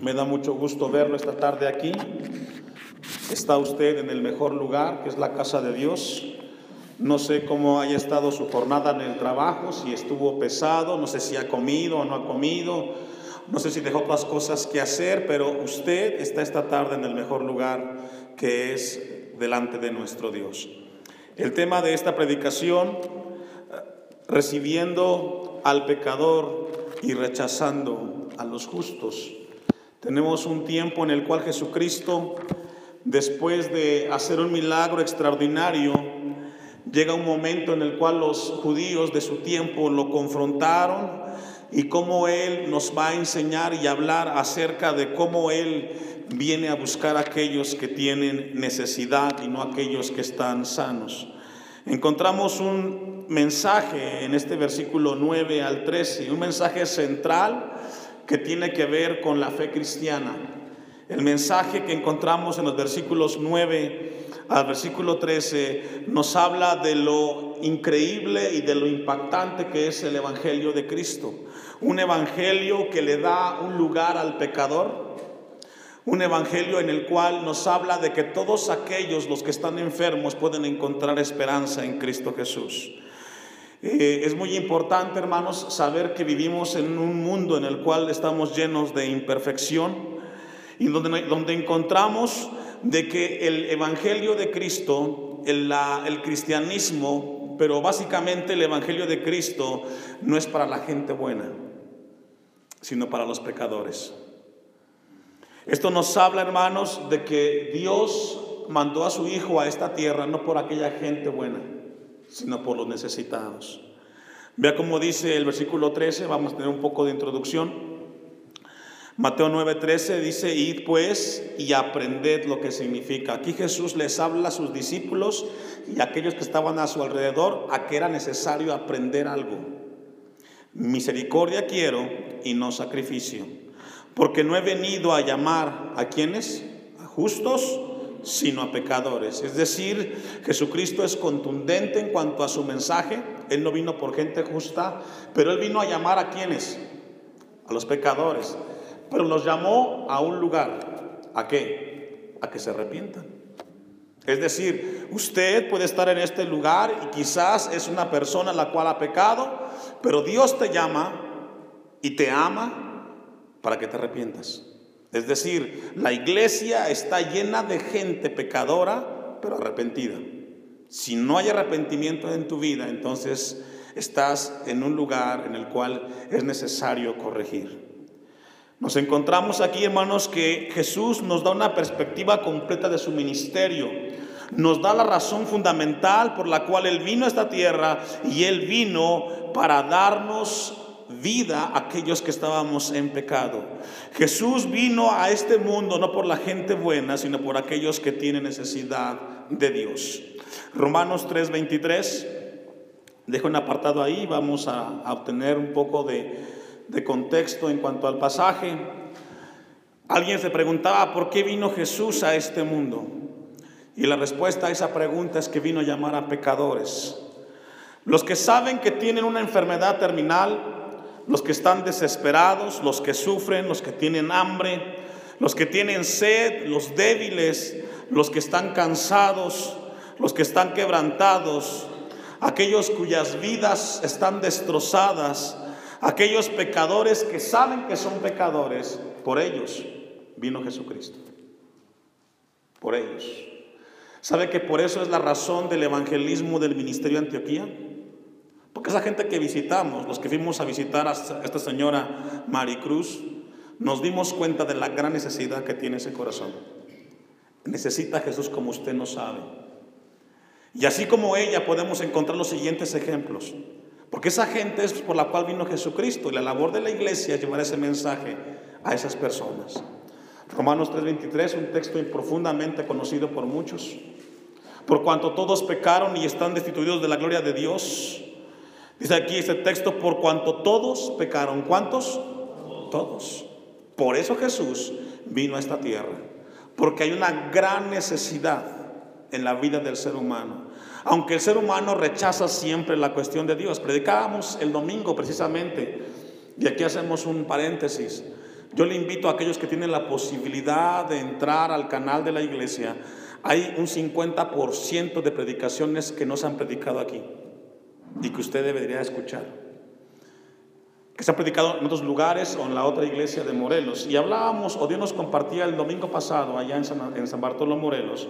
Me da mucho gusto verlo esta tarde aquí. Está usted en el mejor lugar, que es la casa de Dios. No sé cómo haya estado su jornada en el trabajo, si estuvo pesado, no sé si ha comido o no ha comido, no sé si dejó otras cosas que hacer, pero usted está esta tarde en el mejor lugar, que es delante de nuestro Dios. El tema de esta predicación, recibiendo al pecador y rechazando a los justos. Tenemos un tiempo en el cual Jesucristo, después de hacer un milagro extraordinario, llega un momento en el cual los judíos de su tiempo lo confrontaron y cómo Él nos va a enseñar y hablar acerca de cómo Él viene a buscar a aquellos que tienen necesidad y no a aquellos que están sanos. Encontramos un mensaje en este versículo 9 al 13, un mensaje central que tiene que ver con la fe cristiana. El mensaje que encontramos en los versículos 9 al versículo 13 nos habla de lo increíble y de lo impactante que es el Evangelio de Cristo. Un Evangelio que le da un lugar al pecador. Un Evangelio en el cual nos habla de que todos aquellos, los que están enfermos, pueden encontrar esperanza en Cristo Jesús. Eh, es muy importante, hermanos, saber que vivimos en un mundo en el cual estamos llenos de imperfección y donde, encontramos de que el Evangelio de Cristo, el, el cristianismo, pero básicamente el Evangelio de Cristo no es para la gente buena, sino para los pecadores. Esto nos habla, hermanos, de que Dios mandó a su Hijo a esta tierra no por aquella gente buena, sino por los necesitados. Vea cómo dice el versículo 13, vamos a tener un poco de introducción. Mateo 9:13 dice, id pues y aprended lo que significa. Aquí Jesús les habla a sus discípulos y a aquellos que estaban a su alrededor a que era necesario aprender algo. Misericordia quiero y no sacrificio, porque no he venido a llamar a quienes, a justos, sino a pecadores. Es decir, Jesucristo es contundente en cuanto a su mensaje. Él no vino por gente justa, pero Él vino a llamar a quienes, a los pecadores. Pero los llamó a un lugar. ¿A qué? A que se arrepientan. Es decir, usted puede estar en este lugar y quizás es una persona la cual ha pecado, pero Dios te llama y te ama para que te arrepientas. Es decir, la iglesia está llena de gente pecadora, pero arrepentida. Si no hay arrepentimiento en tu vida, entonces estás en un lugar en el cual es necesario corregir. Nos encontramos aquí, hermanos, que Jesús nos da una perspectiva completa de su ministerio. Nos da la razón fundamental por la cual Él vino a esta tierra y Él vino para darnos vida a aquellos que estábamos en pecado. Jesús vino a este mundo no por la gente buena, sino por aquellos que tienen necesidad de Dios. Romanos 3:23, dejo un apartado ahí, vamos a, obtener un poco de contexto en cuanto al pasaje. Alguien se preguntaba, ¿por qué vino Jesús a este mundo? Y la respuesta a esa pregunta es que vino a llamar a pecadores. Los que saben que tienen una enfermedad terminal, los que están desesperados, los que sufren, los que tienen hambre, los que tienen sed, los débiles, los que están cansados, los que están quebrantados, aquellos cuyas vidas están destrozadas, aquellos pecadores que saben que son pecadores, por ellos vino Jesucristo. Por ellos. ¿Sabe que por eso es la razón del evangelismo del ministerio de Antioquía? Porque esa gente que visitamos, los que fuimos a visitar a esta señora Maricruz, nos dimos cuenta de la gran necesidad que tiene ese corazón. Necesita a Jesús como usted no sabe. Y así como ella podemos encontrar los siguientes ejemplos. Porque esa gente es por la cual vino Jesucristo y la labor de la iglesia es llevar ese mensaje a esas personas. Romanos 3:23, un texto profundamente conocido por muchos. Por cuanto todos pecaron y están destituidos de la gloria de Dios. Dice aquí este texto, por cuanto todos pecaron. ¿Cuántos? Todos. Por eso Jesús vino a esta tierra. Porque hay una gran necesidad en la vida del ser humano. Aunque el ser humano rechaza siempre la cuestión de Dios. Predicábamos el domingo precisamente, y aquí hacemos un paréntesis. Yo le invito a aquellos que tienen la posibilidad de entrar al canal de la iglesia. Hay un 50% de predicaciones que no se han predicado aquí y que usted debería escuchar. Que se han predicado en otros lugares o en la otra iglesia de Morelos. Y hablábamos, o Dios nos compartía el domingo pasado allá en San, en San Bartolo Morelos,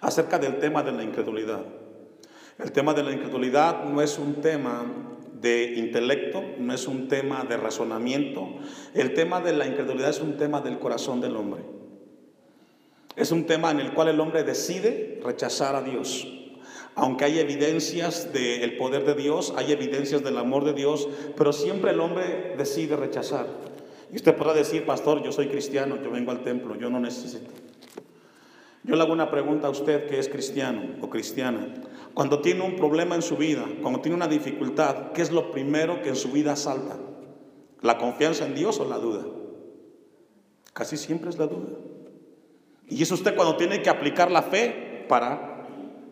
acerca del tema de la incredulidad. El tema de la incredulidad no es un tema de intelecto, no es un tema de razonamiento. El tema de la incredulidad es un tema del corazón del hombre. Es un tema en el cual el hombre decide rechazar a Dios. Aunque hay evidencias del poder de Dios, hay evidencias del amor de Dios, pero siempre el hombre decide rechazar. Y usted podrá decir, pastor, yo soy cristiano, yo vengo al templo, yo no necesito. Yo le hago una pregunta a usted que es cristiano o cristiana. Cuando tiene un problema en su vida, cuando tiene una dificultad, ¿qué es lo primero que en su vida salta? ¿La confianza en Dios o la duda? Casi siempre es la duda. Y es usted cuando tiene que aplicar la fe para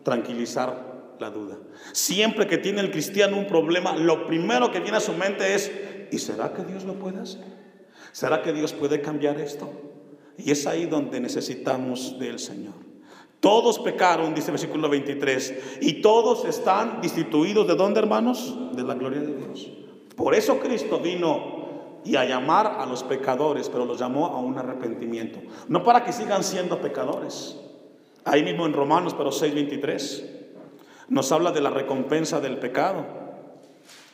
tranquilizar la duda. Siempre que tiene el cristiano un problema, lo primero que viene a su mente es, ¿y será que Dios lo puede hacer? ¿Será que Dios puede cambiar esto? Y es ahí donde necesitamos del Señor. Todos pecaron, dice el versículo 23, y todos están destituidos de dónde, hermanos? De la gloria de Dios. Por eso Cristo vino y a llamar a los pecadores, pero los llamó a un arrepentimiento. No para que sigan siendo pecadores. Ahí mismo en Romanos, pero 6:23, nos habla de la recompensa del pecado.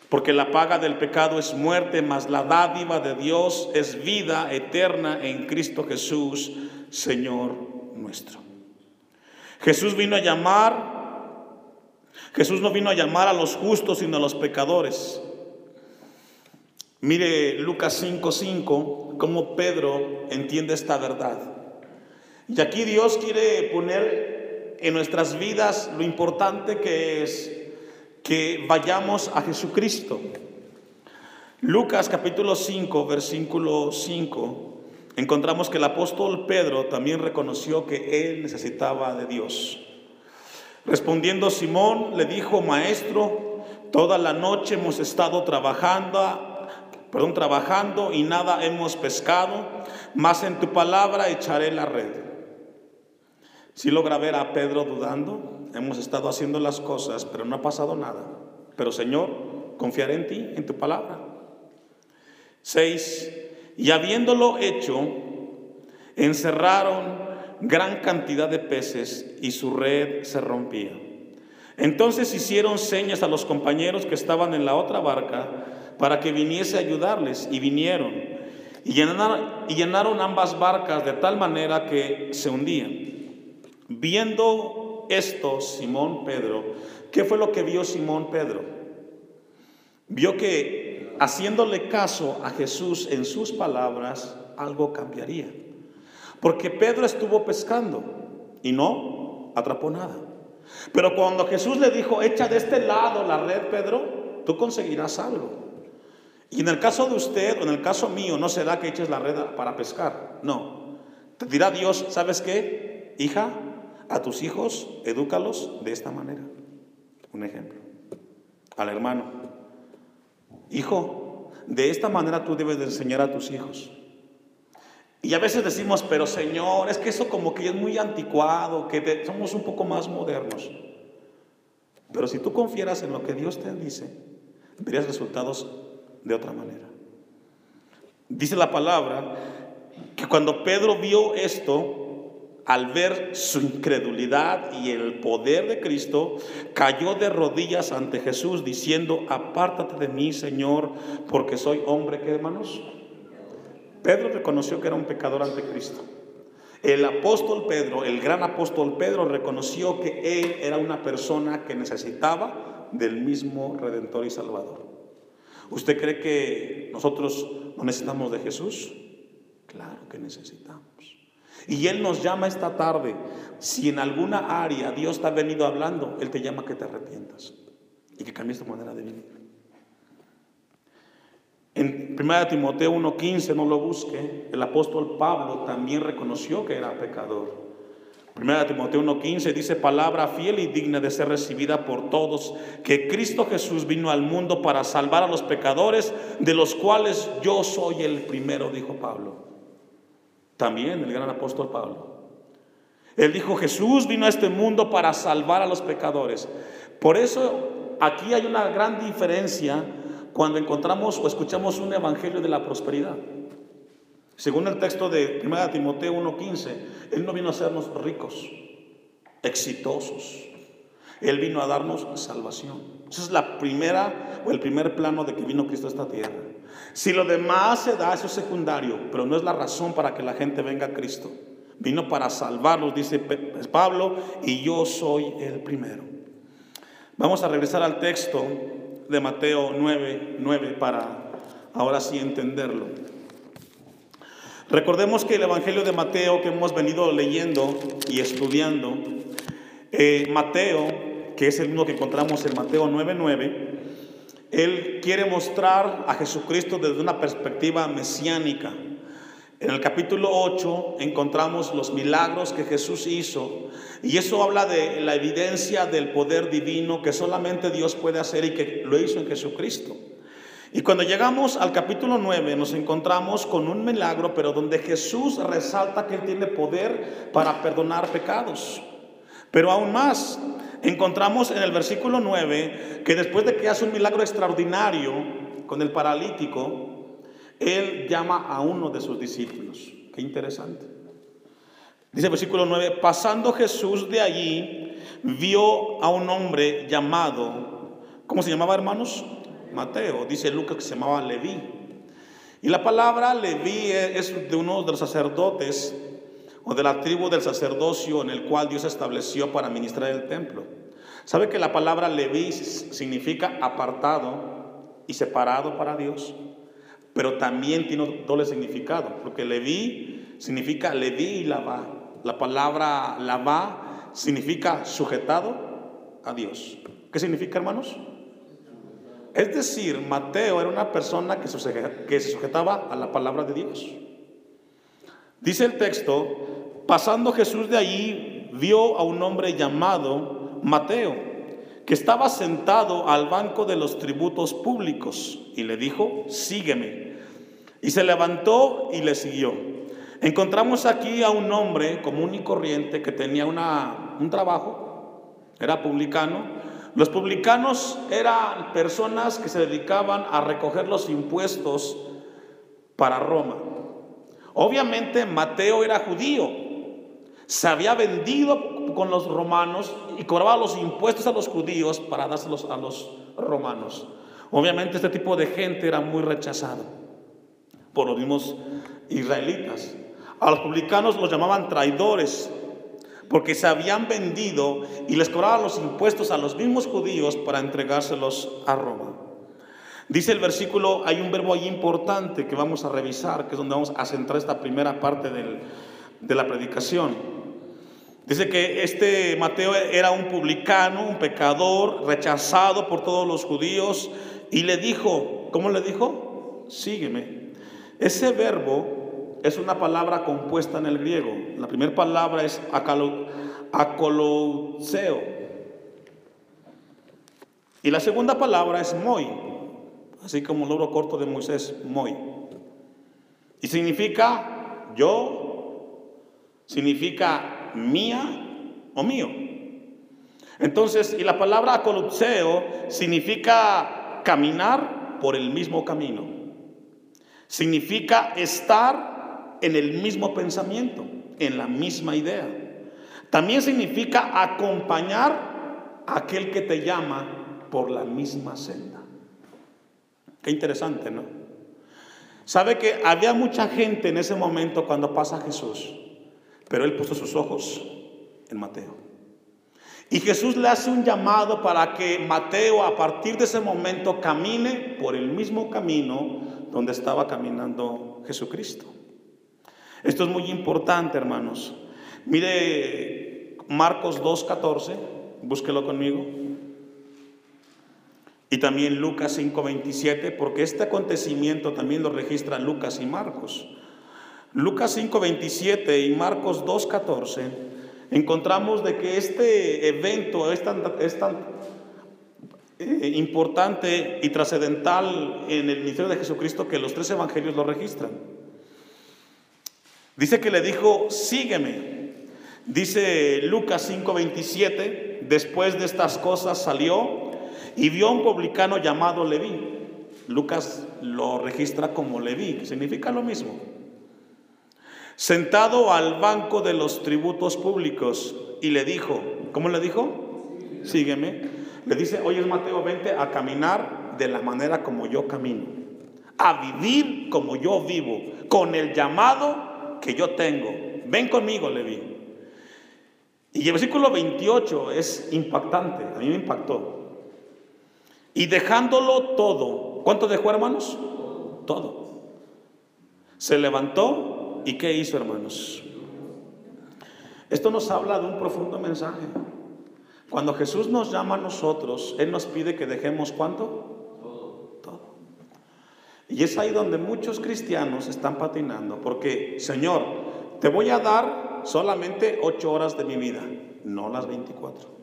Porque la paga del pecado es muerte, mas la dádiva de Dios es vida eterna en Cristo Jesús, Señor nuestro. Jesús vino a llamar, Jesús no vino a llamar a los justos, sino a los pecadores. Mire Lucas 5:5, cómo Pedro entiende esta verdad. Y aquí Dios quiere poner en nuestras vidas lo importante que es que vayamos a Jesucristo. Lucas capítulo 5, versículo 5 encontramos que el apóstol Pedro también reconoció que él necesitaba de Dios. Respondiendo Simón, le dijo, maestro, toda la noche hemos estado trabajando, perdón, trabajando y nada hemos pescado, mas en tu palabra echaré la red. Si logra ver a Pedro dudando, hemos estado haciendo las cosas, pero no ha pasado nada. Pero Señor, confiaré en ti, en tu palabra. Seis, y habiéndolo hecho, encerraron gran cantidad de peces y su red se rompía. Entonces hicieron señas a los compañeros que estaban en la otra barca para que viniese a ayudarles y vinieron y llenaron ambas barcas de tal manera que se hundían. Viendo esto, Simón Pedro, ¿qué fue lo que vio Simón Pedro? Vio que haciéndole caso a Jesús en sus palabras, algo cambiaría. Porque Pedro estuvo pescando y no atrapó nada. Pero cuando Jesús le dijo, echa de este lado la red, Pedro, tú conseguirás algo. Y en el caso de usted o en el caso mío, no será que eches la red para pescar. No. Te dirá Dios, ¿sabes qué? Hija, a tus hijos, edúcalos de esta manera. Un ejemplo. Al hermano, hijo, de esta manera tú debes de enseñar a tus hijos. Y a veces decimos, pero Señor, es que eso como que es muy anticuado, que somos un poco más modernos. Pero si tú confieras en lo que Dios te dice, verías resultados de otra manera. Dice la palabra que cuando Pedro vio esto, al ver su incredulidad y el poder de Cristo, cayó de rodillas ante Jesús diciendo, apártate de mí, Señor, porque soy hombre, ¿qué hermanos? Pedro reconoció que era un pecador ante Cristo. El apóstol Pedro, el gran apóstol Pedro, reconoció que él era una persona que necesitaba del mismo Redentor y Salvador. ¿Usted cree que nosotros no necesitamos de Jesús? Claro que necesitamos. Y Él nos llama esta tarde. Si en alguna área Dios te ha venido hablando, Él te llama que te arrepientas y que cambies tu manera de vivir. En 1 Timoteo 1:15, no lo busque, el apóstol Pablo también reconoció que era pecador. Primera Timoteo 1:15 dice palabra fiel y digna de ser recibida por todos, que Cristo Jesús vino al mundo para salvar a los pecadores, de los cuales yo soy el primero, dijo Pablo. También el gran apóstol Pablo. Él dijo, Jesús vino a este mundo para salvar a los pecadores. Por eso aquí hay una gran diferencia cuando encontramos o escuchamos un evangelio de la prosperidad. Según el texto de 1 Timoteo 1:15, Él no vino a hacernos ricos, exitosos. Él vino a darnos salvación. Esa es la primera o el primer plano de que vino Cristo a esta tierra. Si lo demás se da, eso es secundario, pero no es la razón para que la gente venga a Cristo. Vino para salvarlos, dice Pablo, y yo soy el primero. Vamos a regresar al texto de Mateo 9, 9 para ahora sí entenderlo. Recordemos que el Evangelio de Mateo que hemos venido leyendo y estudiando, eh, Mateo, que es el mismo que encontramos en Mateo 9:9, él quiere mostrar a Jesucristo desde una perspectiva mesiánica. En el capítulo 8 encontramos los milagros que Jesús hizo y eso habla de la evidencia del poder divino que solamente Dios puede hacer y que lo hizo en Jesucristo. Y cuando llegamos al capítulo 9 nos encontramos con un milagro, pero donde Jesús resalta que Él tiene poder para perdonar pecados. Pero aún más, encontramos en el versículo 9 que después de que hace un milagro extraordinario con el paralítico, él llama a uno de sus discípulos. Qué interesante. Dice el versículo 9, pasando Jesús de allí, vio a un hombre llamado, ¿cómo se llamaba hermanos? Mateo. Dice Lucas que se llamaba Leví. Y la palabra Leví es de uno de los sacerdotes o de la tribu del sacerdocio en el cual Dios estableció para ministrar el templo. ¿Sabe que la palabra Leví significa apartado y separado para Dios? pero también tiene doble significado, porque Leví significa Leví y Lavá. La palabra Lavá significa sujetado a Dios. ¿Qué significa, hermanos? Es decir, Mateo era una persona que se sujetaba a la palabra de Dios. Dice el texto, pasando Jesús de allí, vio a un hombre llamado Mateo, que estaba sentado al banco de los tributos públicos, y le dijo, sígueme. Y se levantó y le siguió. Encontramos aquí a un hombre común y corriente que tenía una, un trabajo, era publicano. Los publicanos eran personas que se dedicaban a recoger los impuestos para Roma. Obviamente Mateo era judío, se había vendido con los romanos y cobraba los impuestos a los judíos para dárselos a los romanos. Obviamente este tipo de gente era muy rechazado por los mismos israelitas. A los publicanos los llamaban traidores porque se habían vendido y les cobraban los impuestos a los mismos judíos para entregárselos a Roma. Dice el versículo, hay un verbo ahí importante que vamos a revisar, que es donde vamos a centrar esta primera parte de la predicación. Dice que este Mateo era un publicano, un pecador, rechazado por todos los judíos, y le dijo, ¿cómo le dijo? Sígueme. Ese verbo es una palabra compuesta en el griego. La primera palabra es acolouseo. Y la segunda palabra es moi, así como el logro corto de Moisés, moi. Y significa yo, significa mía o mío. Entonces, y la palabra acolouseo significa caminar por el mismo camino. Significa estar en el mismo pensamiento, en la misma idea. También significa acompañar a aquel que te llama por la misma senda. Qué interesante, ¿no? Sabe que había mucha gente en ese momento cuando pasa Jesús, pero él puso sus ojos en Mateo. Y Jesús le hace un llamado para que Mateo a partir de ese momento camine por el mismo camino donde estaba caminando Jesucristo. Esto es muy importante, hermanos. Mire Marcos 2.14, búsquelo conmigo. Y también Lucas 5.27, porque este acontecimiento también lo registran Lucas y Marcos. Lucas 5.27 y Marcos 2.14 encontramos de que este evento es tan, eh, importante y trascendental en el ministerio de Jesucristo que los tres evangelios lo registran. Dice que le dijo, sígueme. Dice Lucas 5:27, después de estas cosas salió y vio a un publicano llamado Leví. Lucas lo registra como Leví, que significa lo mismo. Sentado al banco de los tributos públicos y le dijo, ¿cómo le dijo? Sígueme. Le dice, oye Mateo, vente a caminar de la manera como yo camino, a vivir como yo vivo, con el llamado que yo tengo. Ven conmigo, Leví. Y el versículo 28 es impactante, a mí me impactó. Y dejándolo todo, ¿cuánto dejó hermanos? Todo. Se levantó y ¿qué hizo hermanos? Esto nos habla de un profundo mensaje. Cuando Jesús nos llama a nosotros, Él nos pide que dejemos cuánto? Todo. Y es ahí donde muchos cristianos están patinando, porque Señor, te voy a dar solamente ocho horas de mi vida, no las 24.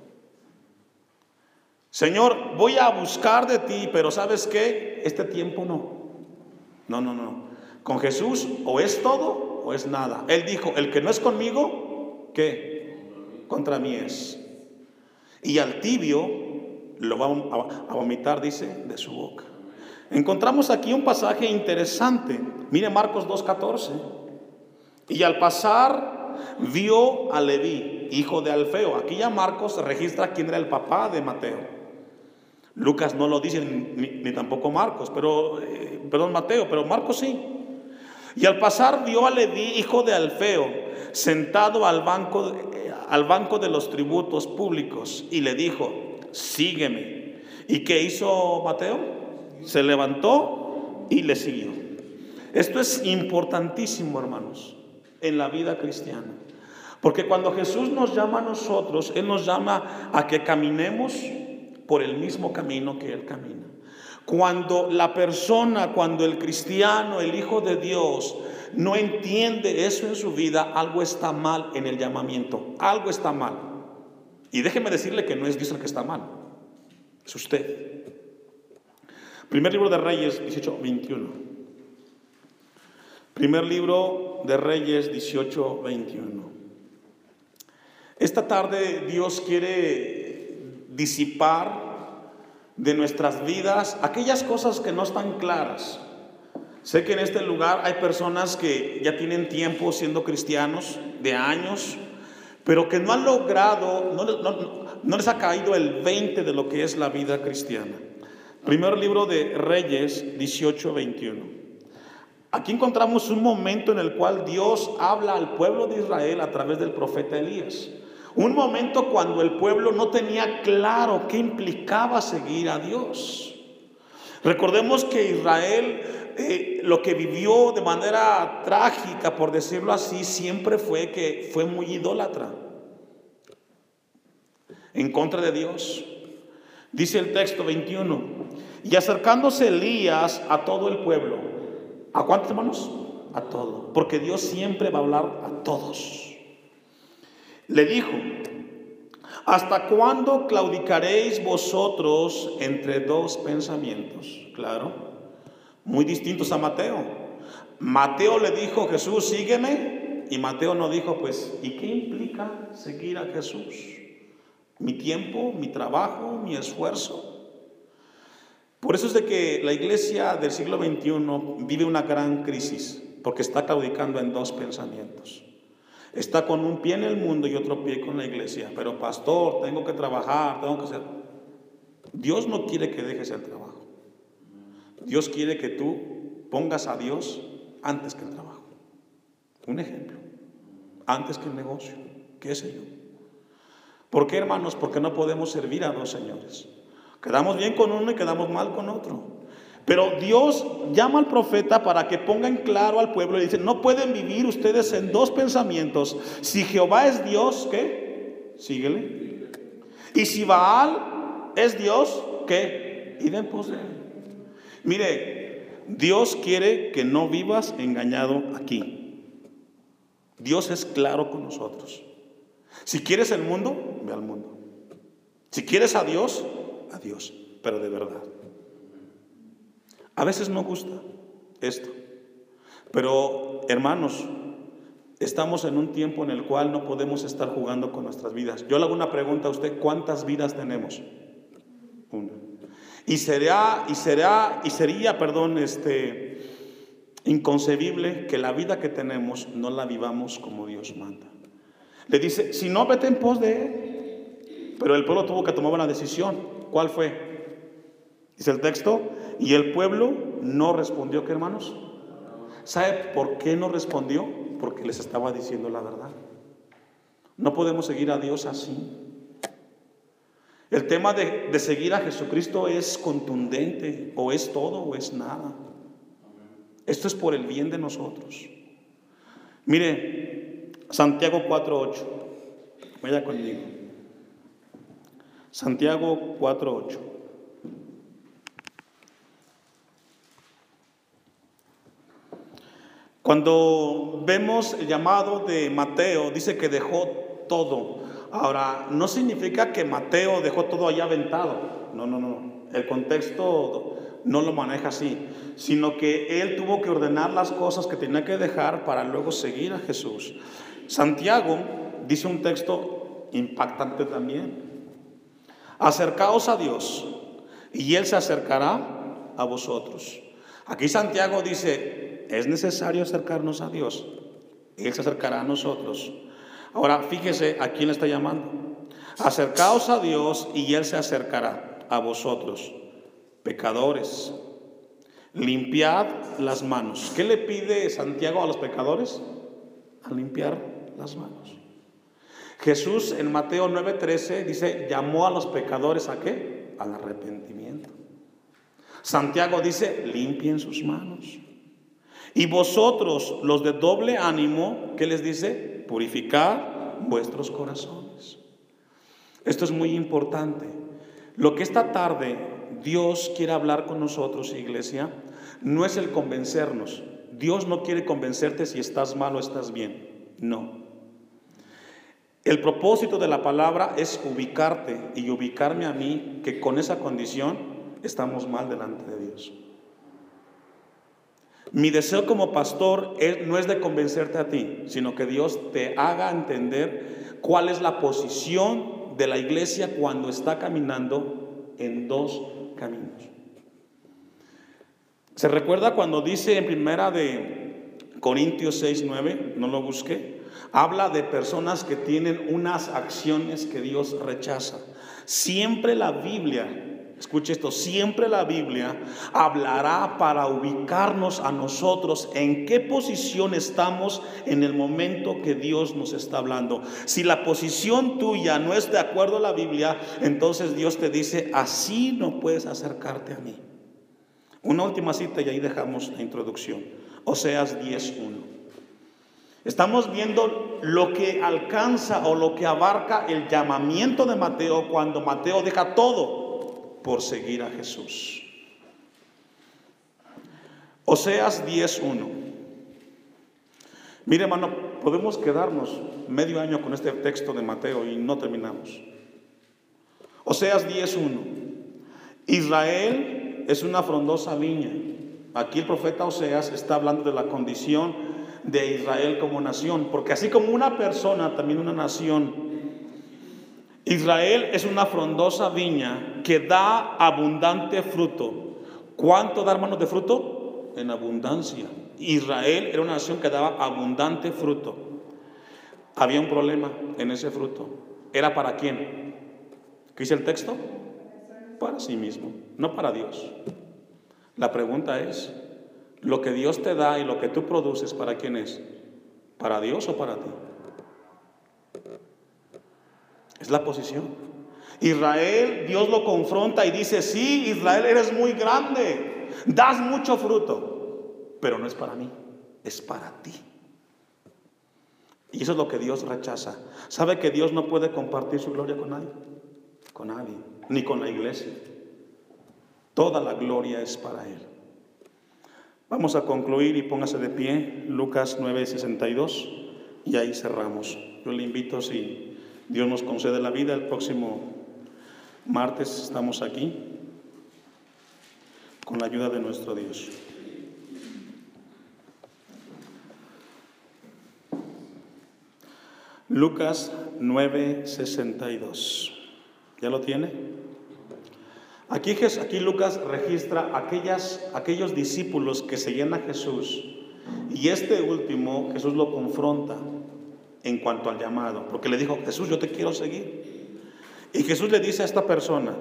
Señor, voy a buscar de ti, pero ¿sabes qué? Este tiempo no. No, no, no. Con Jesús o es todo o es nada. Él dijo, el que no es conmigo, ¿qué? Contra mí es. Y al tibio lo va a vomitar, dice, de su boca. Encontramos aquí un pasaje interesante. Mire Marcos 2.14. Y al pasar vio a Leví, hijo de Alfeo. Aquí ya Marcos registra quién era el papá de Mateo. Lucas no lo dice ni, tampoco Marcos, pero, eh, perdón, Mateo, pero Marcos sí. Y al pasar vio a Leví, hijo de Alfeo, sentado al banco, eh, al banco de los tributos públicos y le dijo, sígueme. ¿Y qué hizo Mateo? Se levantó y le siguió. Esto es importantísimo, hermanos en la vida cristiana. Porque cuando Jesús nos llama a nosotros, Él nos llama a que caminemos por el mismo camino que Él camina. Cuando la persona, cuando el cristiano, el Hijo de Dios, no entiende eso en su vida, algo está mal en el llamamiento, algo está mal. Y déjeme decirle que no es Dios el que está mal, es usted. Primer libro de Reyes 18, 21. Primer libro de Reyes 18, 21. Esta tarde Dios quiere disipar de nuestras vidas aquellas cosas que no están claras. Sé que en este lugar hay personas que ya tienen tiempo siendo cristianos, de años, pero que no han logrado, no, les ha caído el 20 de lo que es la vida cristiana. Primer libro de Reyes 18, 21. Aquí encontramos un momento en el cual Dios habla al pueblo de Israel a través del profeta Elías. Un momento cuando el pueblo no tenía claro qué implicaba seguir a Dios. Recordemos que Israel eh, lo que vivió de manera trágica, por decirlo así, siempre fue que fue muy idólatra. En contra de Dios. Dice el texto 21. Y acercándose Elías a todo el pueblo ¿A cuántos hermanos? A todos. Porque Dios siempre va a hablar a todos. Le dijo, ¿hasta cuándo claudicaréis vosotros entre dos pensamientos? Claro, muy distintos a Mateo. Mateo le dijo, Jesús, sígueme. Y Mateo no dijo, pues, ¿y qué implica seguir a Jesús? Mi tiempo, mi trabajo, mi esfuerzo. Por eso es de que la iglesia del siglo XXI vive una gran crisis, porque está claudicando en dos pensamientos. Está con un pie en el mundo y otro pie con la iglesia. Pero pastor, tengo que trabajar, tengo que hacer... Dios no quiere que dejes el trabajo. Dios quiere que tú pongas a Dios antes que el trabajo. Un ejemplo. Antes que el negocio. ¿Qué sé yo? ¿Por qué, hermanos? Porque no podemos servir a dos señores. Quedamos bien con uno y quedamos mal con otro. Pero Dios llama al profeta para que pongan claro al pueblo y dice, no pueden vivir ustedes en dos pensamientos. Si Jehová es Dios, ¿qué? Síguele. Y si Baal es Dios, ¿qué? Y en pos Mire, Dios quiere que no vivas engañado aquí. Dios es claro con nosotros. Si quieres el mundo, ve al mundo. Si quieres a Dios, a Dios, pero de verdad. A veces no gusta esto, pero hermanos, estamos en un tiempo en el cual no podemos estar jugando con nuestras vidas. Yo le hago una pregunta a usted, ¿cuántas vidas tenemos? Una. Y sería, y será, y sería, perdón, este, inconcebible que la vida que tenemos no la vivamos como Dios manda. Le dice, si no, vete en pos de él. Pero el pueblo tuvo que tomar una decisión. ¿Cuál fue? Dice el texto, y el pueblo no respondió, ¿qué hermanos? ¿Sabe por qué no respondió? Porque les estaba diciendo la verdad. No podemos seguir a Dios así. El tema de, de seguir a Jesucristo es contundente, o es todo o es nada. Esto es por el bien de nosotros. Mire, Santiago 4.8. Vaya conmigo. Santiago 4.8. Cuando vemos el llamado de Mateo, dice que dejó todo. Ahora, no significa que Mateo dejó todo allá aventado. No, no, no. El contexto no lo maneja así, sino que él tuvo que ordenar las cosas que tenía que dejar para luego seguir a Jesús. Santiago dice un texto impactante también. Acercaos a Dios y Él se acercará a vosotros. Aquí Santiago dice, es necesario acercarnos a Dios. Él se acercará a nosotros. Ahora, fíjese a quién le está llamando. Acercaos a Dios y Él se acercará a vosotros pecadores, limpiad las manos. ¿Qué le pide Santiago a los pecadores? A limpiar las manos. Jesús en Mateo 9:13 dice, llamó a los pecadores a qué? Al arrepentimiento. Santiago dice, limpien sus manos. Y vosotros, los de doble ánimo, ¿qué les dice? Purificar vuestros corazones. Esto es muy importante. Lo que esta tarde Dios quiere hablar con nosotros, iglesia, no es el convencernos. Dios no quiere convencerte si estás mal o estás bien. No. El propósito de la palabra es ubicarte y ubicarme a mí que con esa condición estamos mal delante de Dios. Mi deseo como pastor no es de convencerte a ti, sino que Dios te haga entender cuál es la posición de la iglesia cuando está caminando en dos caminos. ¿Se recuerda cuando dice en primera de Corintios 6, 9, no lo busqué? Habla de personas que tienen unas acciones que Dios rechaza. Siempre la Biblia Escuche esto, siempre la Biblia hablará para ubicarnos a nosotros en qué posición estamos en el momento que Dios nos está hablando. Si la posición tuya no es de acuerdo a la Biblia, entonces Dios te dice, así no puedes acercarte a mí. Una última cita y ahí dejamos la introducción. Oseas 10.1. Estamos viendo lo que alcanza o lo que abarca el llamamiento de Mateo cuando Mateo deja todo por seguir a Jesús. Oseas 10.1. Mire hermano, podemos quedarnos medio año con este texto de Mateo y no terminamos. Oseas 10.1. Israel es una frondosa viña. Aquí el profeta Oseas está hablando de la condición de Israel como nación, porque así como una persona, también una nación Israel es una frondosa viña que da abundante fruto. ¿Cuánto da, hermanos, de fruto? En abundancia. Israel era una nación que daba abundante fruto. Había un problema en ese fruto. ¿Era para quién? ¿Qué dice el texto? Para sí mismo, no para Dios. La pregunta es, ¿lo que Dios te da y lo que tú produces, para quién es? ¿Para Dios o para ti? Es la posición. Israel, Dios lo confronta y dice, sí, Israel eres muy grande, das mucho fruto, pero no es para mí, es para ti. Y eso es lo que Dios rechaza. ¿Sabe que Dios no puede compartir su gloria con nadie? Con nadie, ni con la iglesia. Toda la gloria es para Él. Vamos a concluir y póngase de pie, Lucas 9:62, y ahí cerramos. Yo le invito, si Dios nos concede la vida. El próximo martes estamos aquí con la ayuda de nuestro Dios. Lucas 9:62. ¿Ya lo tiene? Aquí, aquí Lucas registra aquellas, aquellos discípulos que seguían a Jesús y este último Jesús lo confronta en cuanto al llamado, porque le dijo, Jesús, yo te quiero seguir. Y Jesús le dice a esta persona,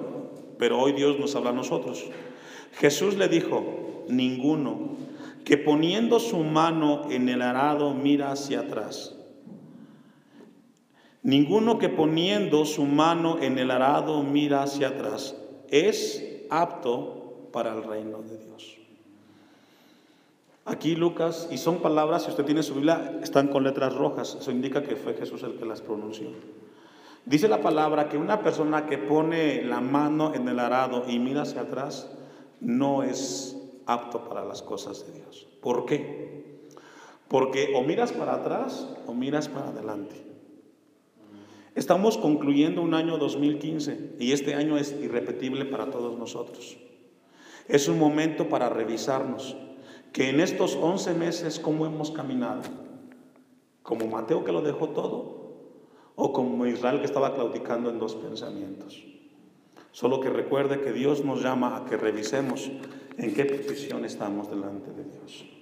pero hoy Dios nos habla a nosotros. Jesús le dijo, ninguno que poniendo su mano en el arado mira hacia atrás Ninguno que poniendo su mano en el arado mira hacia atrás es apto para el reino de Dios. Aquí Lucas, y son palabras, si usted tiene su Biblia, están con letras rojas, eso indica que fue Jesús el que las pronunció. Dice la palabra que una persona que pone la mano en el arado y mira hacia atrás no es apto para las cosas de Dios. ¿Por qué? Porque o miras para atrás o miras para adelante. Estamos concluyendo un año 2015 y este año es irrepetible para todos nosotros. Es un momento para revisarnos que en estos 11 meses cómo hemos caminado. Como Mateo que lo dejó todo o como Israel que estaba claudicando en dos pensamientos. Solo que recuerde que Dios nos llama a que revisemos en qué posición estamos delante de Dios.